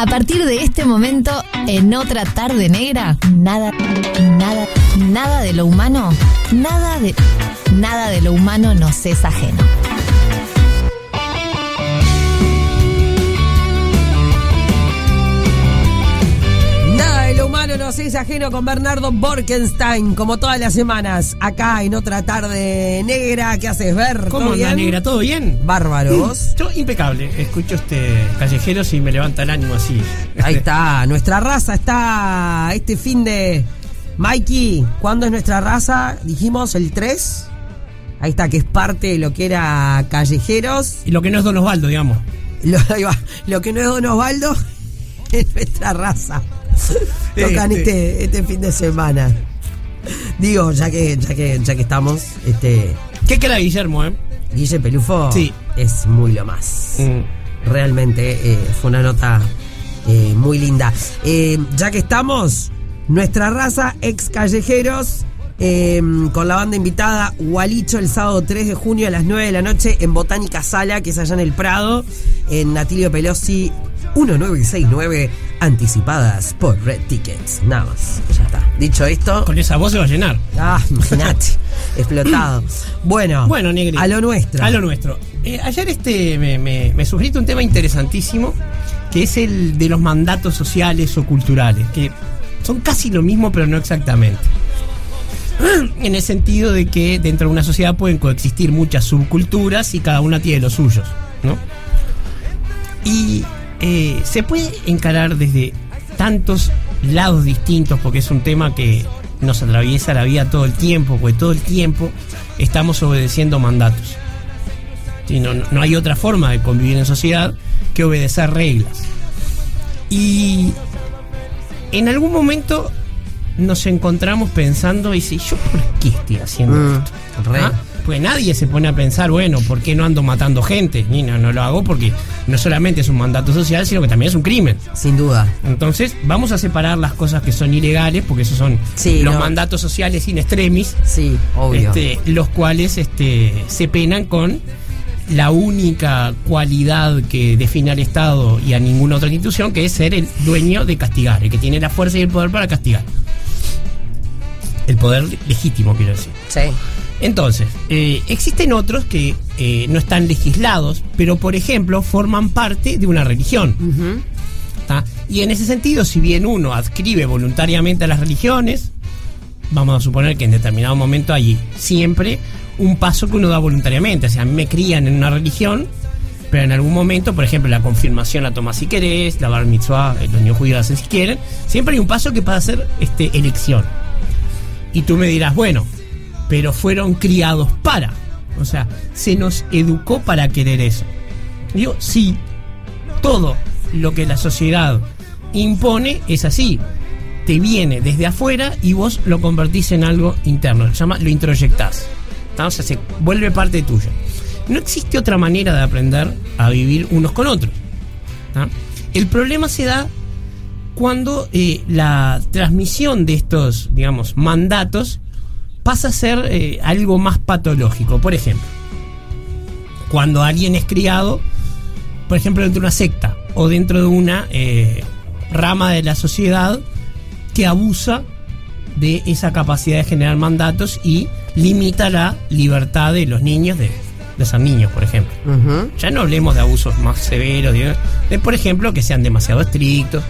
A partir de este momento, en otra tarde negra, nada, nada, nada de lo humano, nada de, nada de lo humano nos es ajeno. Nos es ajeno con Bernardo Borkenstein, como todas las semanas, acá en otra tarde negra. ¿Qué haces, Ver? ¿Cómo ¿Todo anda, negra? ¿Todo bien? Bárbaro, vos. Yo impecable. Escucho este callejeros y me levanta el ánimo así. Ahí está, nuestra raza está este fin de... Mikey, ¿cuándo es nuestra raza? Dijimos el 3. Ahí está, que es parte de lo que era Callejeros. Y lo que no es Don Osvaldo, digamos. Lo, ahí va, lo que no es Don Osvaldo es nuestra raza. Tocan este, Este. fin de semana. Digo, ya que, ya que, ya que estamos, este. ¿Qué queda Guillermo, eh? Guille Pelufo Sí. es muy lo más. Mm. Realmente eh, fue una nota eh, muy linda. Eh, ya que estamos, nuestra raza ex callejeros. eh, con la banda invitada Gualicho el sábado 3 de junio a las 9 de la noche en Botánica Sala, que es allá en el Prado, en Natilio Pelosi 1969, anticipadas por Red Tickets. Nada más, ya está. Dicho esto, Con esa voz se va a llenar. ah, imagínate, explotado. Bueno, Bueno, Negri. a lo nuestro. A lo nuestro. Eh, ayer este me, me, me un tema interesantísimo, que es el de los mandatos sociales o culturales, que son casi lo mismo, pero no exactamente. En el sentido de que dentro de una sociedad pueden coexistir muchas subculturas y cada una tiene los suyos, ¿no? Y eh, se puede encarar desde tantos lados distintos, porque es un tema que nos atraviesa la vida todo el tiempo, porque todo el tiempo estamos obedeciendo mandatos. Sí, no, no hay otra forma de convivir en sociedad que obedecer reglas. Y en algún momento nos encontramos pensando, y si yo por qué estoy haciendo Mm, esto? ¿Ah? Pues nadie se pone a pensar, bueno, ¿por qué no ando matando gente? Ni no, no lo hago porque no solamente es un mandato social, sino que también es un crimen. Sin duda. Entonces, vamos a separar las cosas que son ilegales, porque esos son Sí, los no. mandatos sociales in extremis, Sí, obvio. este, los cuales este, se penan con la única cualidad que define al Estado y a ninguna otra institución, que es ser el dueño de castigar, el que tiene la fuerza y el poder para castigar. El poder legítimo, quiero decir. Sí. Entonces, eh, existen otros que eh, no están legislados, pero por ejemplo forman parte de una religión. Y en ese sentido, si bien uno adscribe voluntariamente a las religiones, vamos a suponer que en determinado momento hay siempre un paso que uno da voluntariamente. O sea, a mí me crían en una religión, pero en algún momento, por ejemplo, la confirmación la tomas si querés, la bar mitzvah, los niños judíos la hacen si quieren, siempre hay un paso que pasa a ser este, elección. Y tú me dirás, bueno, pero fueron criados para. O sea, se nos educó para querer eso. Digo, sí, todo lo que la sociedad impone es así. Te viene desde afuera y vos lo convertís en algo interno. Se llama, lo introyectás. ¿tá? O sea, se vuelve parte tuya. No existe otra manera de aprender a vivir unos con otros. El problema se da cuando eh, la transmisión de estos, digamos, mandatos pasa a ser eh, algo más patológico. Por ejemplo, cuando alguien es criado, por ejemplo, dentro de una secta o dentro de una eh, rama de la sociedad que abusa de esa capacidad de generar mandatos y limita la libertad de los niños de, de ser niños, por ejemplo. Ya no hablemos de abusos más severos, de, de, por ejemplo, que sean demasiado estrictos.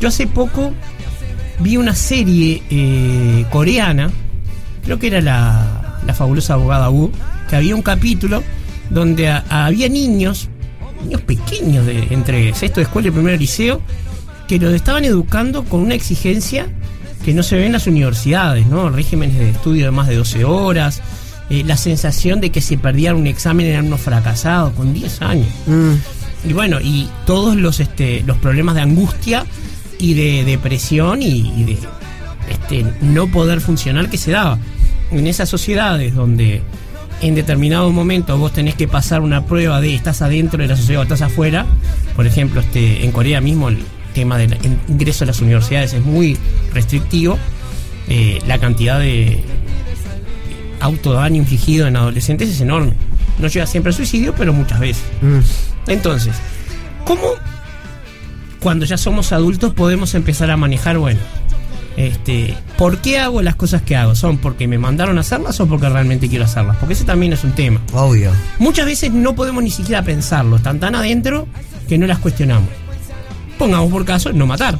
Yo hace poco vi una serie eh, coreana, creo que era la, la fabulosa abogada Wu, que había un capítulo donde a- había niños, niños pequeños, de, entre sexto de escuela y primer liceo, que los estaban educando con una exigencia que no se ve en las universidades, ¿no? Regímenes de estudio de más de 12 horas, eh, la sensación de que si perdían un examen eran unos fracasados con 10 años. Mm. Y bueno, y todos los, este, los problemas de angustia y de depresión y, y de este, no poder funcionar que se daba. En esas sociedades donde en determinado momento vos tenés que pasar una prueba de estás adentro de la sociedad o estás afuera, por ejemplo, este, en Corea mismo el tema del in- ingreso a las universidades es muy restrictivo, eh, la cantidad de autodaño infligido en adolescentes es enorme. No llega siempre al suicidio, pero muchas veces. Mm. Entonces, ¿cómo cuando ya somos adultos podemos empezar a manejar, bueno, este, ¿por qué hago las cosas que hago? ¿Son porque me mandaron a hacerlas o porque realmente quiero hacerlas? Porque ese también es un tema. Obvio. Muchas veces no podemos ni siquiera pensarlo, están tan adentro que no las cuestionamos. Pongamos por caso no matar.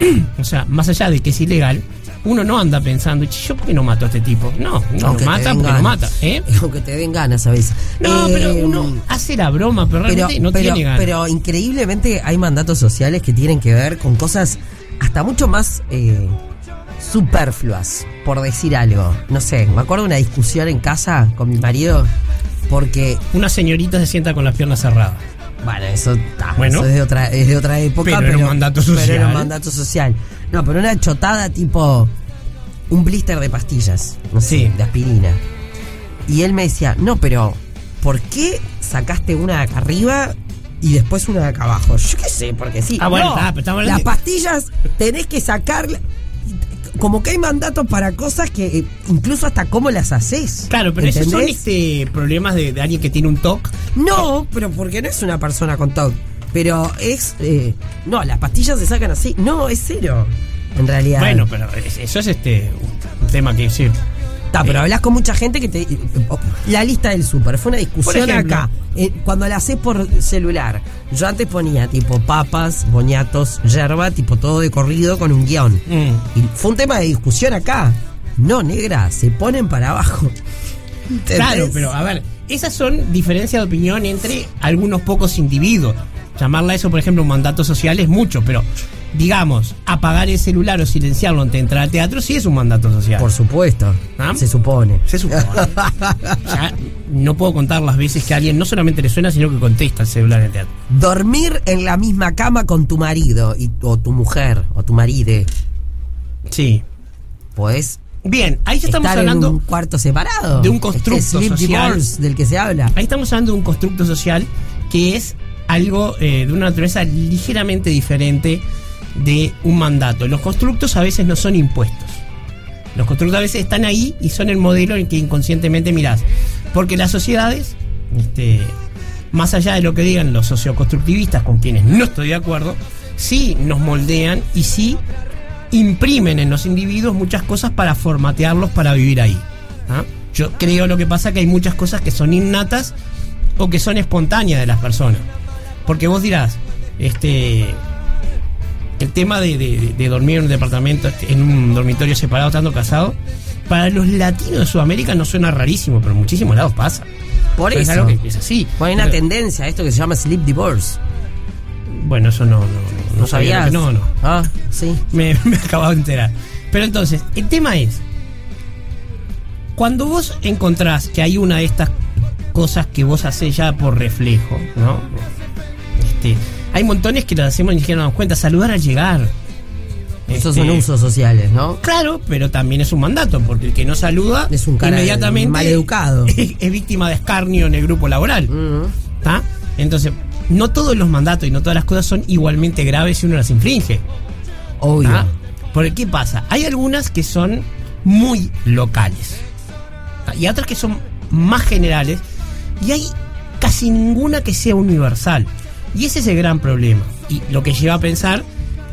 o sea, más allá de que es ilegal, uno no anda pensando, "Che, ¿yo por qué no mato a este tipo? No, no Aunque lo mata porque no ganas. mata. ¿eh? Aunque te den ganas a veces. No, Eh, pero uno hace la broma, pero pero, realmente no pero- tiene ganas. pero increíblemente hay mandatos sociales que tienen que ver con cosas hasta mucho más eh, superfluas, por decir algo. No sé, me acuerdo de una discusión en casa con mi marido porque, Una señorita se sienta con las piernas cerradas. bueno, eso, está, Bueno. eso es, de otra, es de otra época, Pero era un mandato pero era un social. mandato social. No, pero una chotada tipo un blister de pastillas, no sé, Sí. de aspirina. Y él me decía, no, pero ¿por qué sacaste una acá arriba y después una de acá abajo? Yo qué sé, porque sí. Ah, bueno, No, está, pero estamos hablando las pastillas tenés que sacar... Como que hay mandatos para cosas que eh, incluso hasta cómo las haces. Claro, pero esos son ¿entendés? este, problemas de, de alguien que tiene un TOC. No, pero porque no es una persona con TOC. Pero es... eh, no, las pastillas se sacan así. No, es cero. En realidad. Bueno, pero es- eso es este un tema que sí. Está, pero hablas con mucha gente que te. La lista del súper. Fue una discusión ejemplo. acá. Eh, cuando la haces por celular. Yo antes ponía tipo papas, boñatos, yerba, tipo todo de corrido con un guion. Mm. Y fue un tema de discusión acá. No, negra, se ponen para abajo. ¿Entendés? Claro, pero a ver, esas son diferencias de opinión entre algunos pocos individuos. Llamarla eso, por ejemplo, un mandato social es mucho, pero digamos, apagar el celular o silenciarlo antes de entrar al teatro sí es un mandato social. Por supuesto. ¿Ah? Se supone. Se supone. Ya no puedo contar las veces que a alguien no solamente le suena, sino que contesta el celular en el teatro. Dormir en la misma cama con tu marido y, o tu mujer o tu maride. Sí. Pues Bien, ahí ya estamos estar hablando. en un cuarto separado. de un constructo Este sleep social. divorce del que se habla. Ahí estamos hablando de un constructo social que es algo eh, de una naturaleza ligeramente diferente de un mandato. Los constructos a veces no son impuestos. Los constructos a veces están ahí y son el modelo en el que inconscientemente mirás. Porque las sociedades, este, más allá de lo que digan los socioconstructivistas, con quienes no estoy de acuerdo, sí nos moldean y sí imprimen en los individuos muchas cosas para formatearlos para vivir ahí. ¿ah? Yo creo lo que pasa que hay muchas cosas que son innatas o que son espontáneas de las personas. Porque vos dirás, este tema de, de- de dormir en un departamento, en un dormitorio separado estando casado, para los latinos de Sudamérica no suena rarísimo, pero en muchísimos lados pasa. Por Pero es eso. algo que es así. Pues hay una Pero- tendencia a esto que se llama sleep divorce. Bueno, eso no, no, no, ¿No sabía No, no. Ah, sí. Me, me acabo de enterar. Pero entonces, el tema es, cuando vos encontrás que hay una de estas cosas que vos haces ya por reflejo, ¿no? Este, hay montones que las hacemos y ni siquiera nos damos cuenta. Saludar al llegar. Esos Este, son usos sociales, ¿no? Claro, pero también es un mandato, porque el que no saluda Es un cara inmediatamente maleducado. Es, es víctima de escarnio en el grupo laboral. ¿tá? Entonces, no todos los mandatos y no todas las cosas son igualmente graves si uno las infringe. Obvio. Porque, ¿qué pasa? Hay algunas que son muy locales. ¿tá? Y otras que son más generales. Y hay casi ninguna que sea universal. Y ese es el gran problema. Y lo que lleva a pensar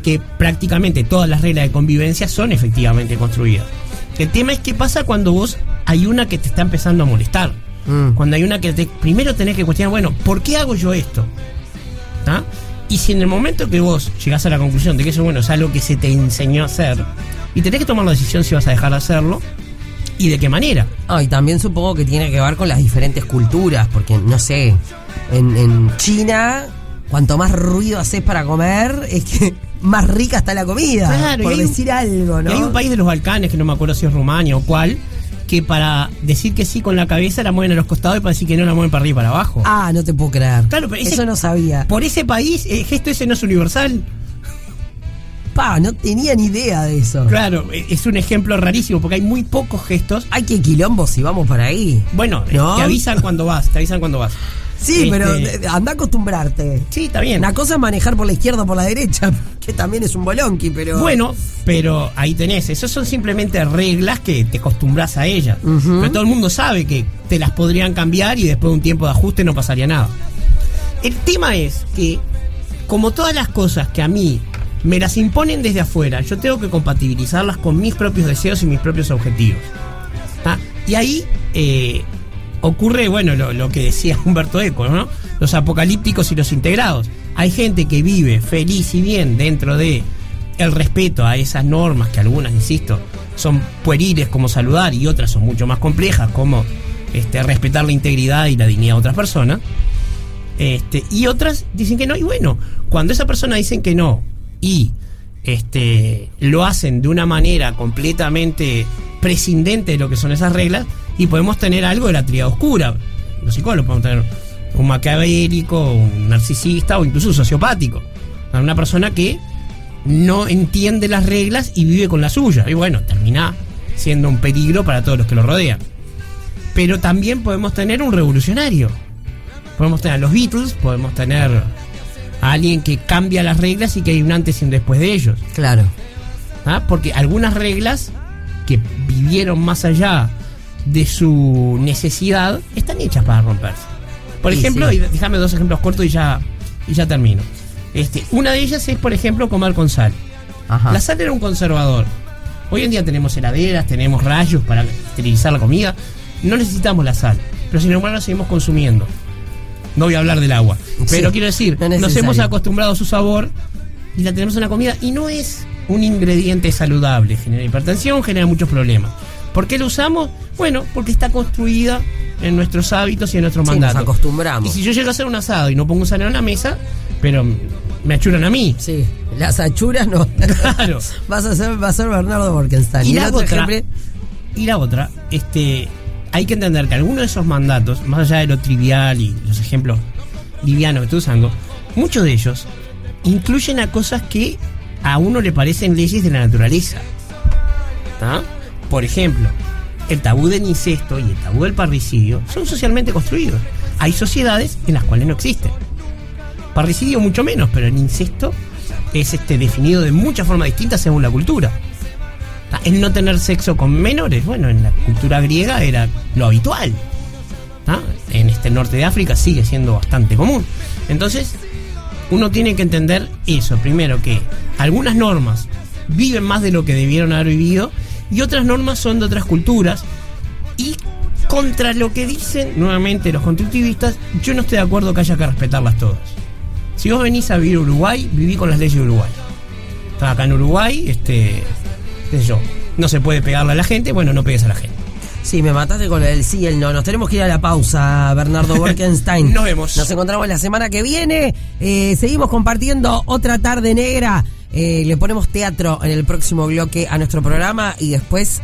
que prácticamente todas las reglas de convivencia son efectivamente construidas. El tema es qué pasa cuando vos hay una que te está empezando a molestar. Mm. Cuando hay una que te, primero tenés que cuestionar, bueno, ¿por qué hago yo esto? ¿Ah? Y si en el momento que vos llegás a la conclusión de que eso bueno es algo que se te enseñó a hacer, y tenés que tomar la decisión si vas a dejar de hacerlo y de qué manera. Ah, y también supongo que tiene que ver con las diferentes culturas, porque no sé, en, en China, cuanto más ruido haces para comer, es que más rica está la comida. Claro, por un- decir algo, ¿no? Y hay un país de los Balcanes, que no me acuerdo si es Rumania o cuál, que para decir que sí con la cabeza la mueven a los costados y para decir que no la mueven para arriba y para abajo. Ah, no te puedo creer. Claro, pero ese- Eso no sabía. Por ese país, el gesto ese no es universal. Pa, no tenía ni idea de eso. Claro, e- es un ejemplo rarísimo porque hay muy pocos gestos. Hay que quilombo si vamos por ahí. Bueno, ¿No? te avisan cuando vas, te avisan cuando vas. Sí, Este, pero eh, anda a acostumbrarte. Sí, está bien. Una cosa es manejar por la izquierda o por la derecha, que también es un bolonqui, pero. Bueno, pero ahí tenés, esas son simplemente reglas que te acostumbras a ellas. Pero todo el mundo sabe que te las podrían cambiar y después de un tiempo de ajuste no pasaría nada. El tema es que como todas las cosas que a mí me las imponen desde afuera, yo tengo que compatibilizarlas con mis propios deseos y mis propios objetivos. ¿tá? Y ahí eh, ocurre, bueno, lo, que decía Humberto Eco, ¿no? Los apocalípticos y los integrados. Hay gente que vive feliz y bien dentro de el respeto a esas normas, que algunas, insisto, son pueriles como saludar y otras son mucho más complejas como este, respetar la integridad y la dignidad de otras personas. Este, y otras dicen que no. Y bueno, cuando esa persona dicen que no y este, lo hacen de una manera completamente prescindente de lo que son esas reglas, y podemos tener algo de la tríada oscura. Los psicólogos podemos tener un maquiavélico, un narcisista o incluso un sociopático. Una persona que no entiende las reglas y vive con la suya. Y bueno, termina siendo un peligro para todos los que lo rodean. Pero también podemos tener un revolucionario. Podemos tener a los Beatles, podemos tener a alguien que cambia las reglas y que hay un antes y un después de ellos. Claro. ¿Ah? Porque algunas reglas que vivieron más allá de su necesidad están hechas para romperse. Por Sí, ejemplo, sí. y déjame dos ejemplos cortos y ya, y ya termino. Este, una de ellas es, por ejemplo, comer con sal. Ajá. La sal era un conservador. Hoy en día tenemos heladeras, tenemos rayos para esterilizar la comida. No necesitamos la sal, pero sin embargo la seguimos consumiendo. No voy a hablar del agua, pero Sí, quiero decir, no nos hemos acostumbrado a su sabor y la tenemos en la comida y no es un ingrediente saludable. Genera hipertensión, genera muchos problemas. ¿Por qué lo usamos? Bueno, porque está construida en nuestros hábitos y en nuestros Sí, nos mandatos. acostumbramos. Y si yo llego a hacer un asado y no pongo sal en la mesa, pero me achuran a mí. Sí, las achuras no. Claro. Vas a ser, va a ser Bernardo Borkenstein. Y la otra, ejemplo- y la otra, este, hay que entender que algunos de esos mandatos, más allá de lo trivial y los ejemplos livianos que estoy usando, muchos de ellos incluyen a cosas que a uno le parecen leyes de la naturaleza. ¿Tá? Por ejemplo, el tabú del incesto y el tabú del parricidio son socialmente construidos. Hay sociedades en las cuales no existen. Parricidio mucho menos, pero el incesto es este, definido de muchas formas distintas según la cultura. Ah, El no tener sexo con menores, bueno, en la cultura griega era lo habitual. ¿tá? En este norte de África sigue siendo bastante común. Entonces, uno tiene que entender eso. Primero, que algunas normas viven más de lo que debieron haber vivido y otras normas son de otras culturas. Y contra lo que dicen nuevamente los constructivistas, yo no estoy de acuerdo que haya que respetarlas todas. Si vos venís a vivir a Uruguay, viví con las leyes de Uruguay. Acá en Uruguay, este, qué sé yo, no se puede pegarle a la gente, bueno, no pegues a la gente. Sí, me mataste con el sí y el no. Nos tenemos que ir a la pausa, Bernardo Borkenstein. Nos vemos. Nos encontramos la semana que viene. Eh, seguimos compartiendo otra tarde negra. Eh, le ponemos teatro en el próximo bloque a nuestro programa y después